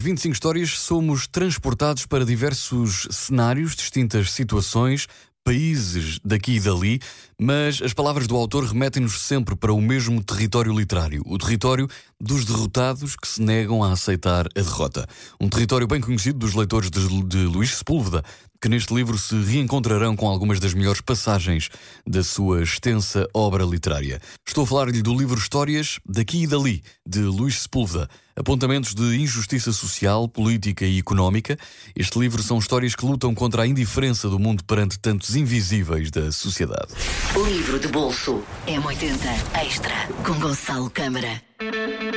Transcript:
25 histórias, somos transportados para diversos cenários, distintas situações, países daqui e dali, mas as palavras do autor remetem-nos sempre para o mesmo território literário, o território dos derrotados que se negam a aceitar a derrota. Um território bem conhecido dos leitores de, de Luís Sepúlveda, que neste livro se reencontrarão com algumas das melhores passagens da sua extensa obra literária. Estou a falar-lhe do livro Histórias daqui e dali, de Luís Sepúlveda. Apontamentos de injustiça social, política e económica. Este livro são histórias que lutam contra a indiferença do mundo perante tantos invisíveis da sociedade. Livro de bolso M80 Extra com Gonçalo Câmara.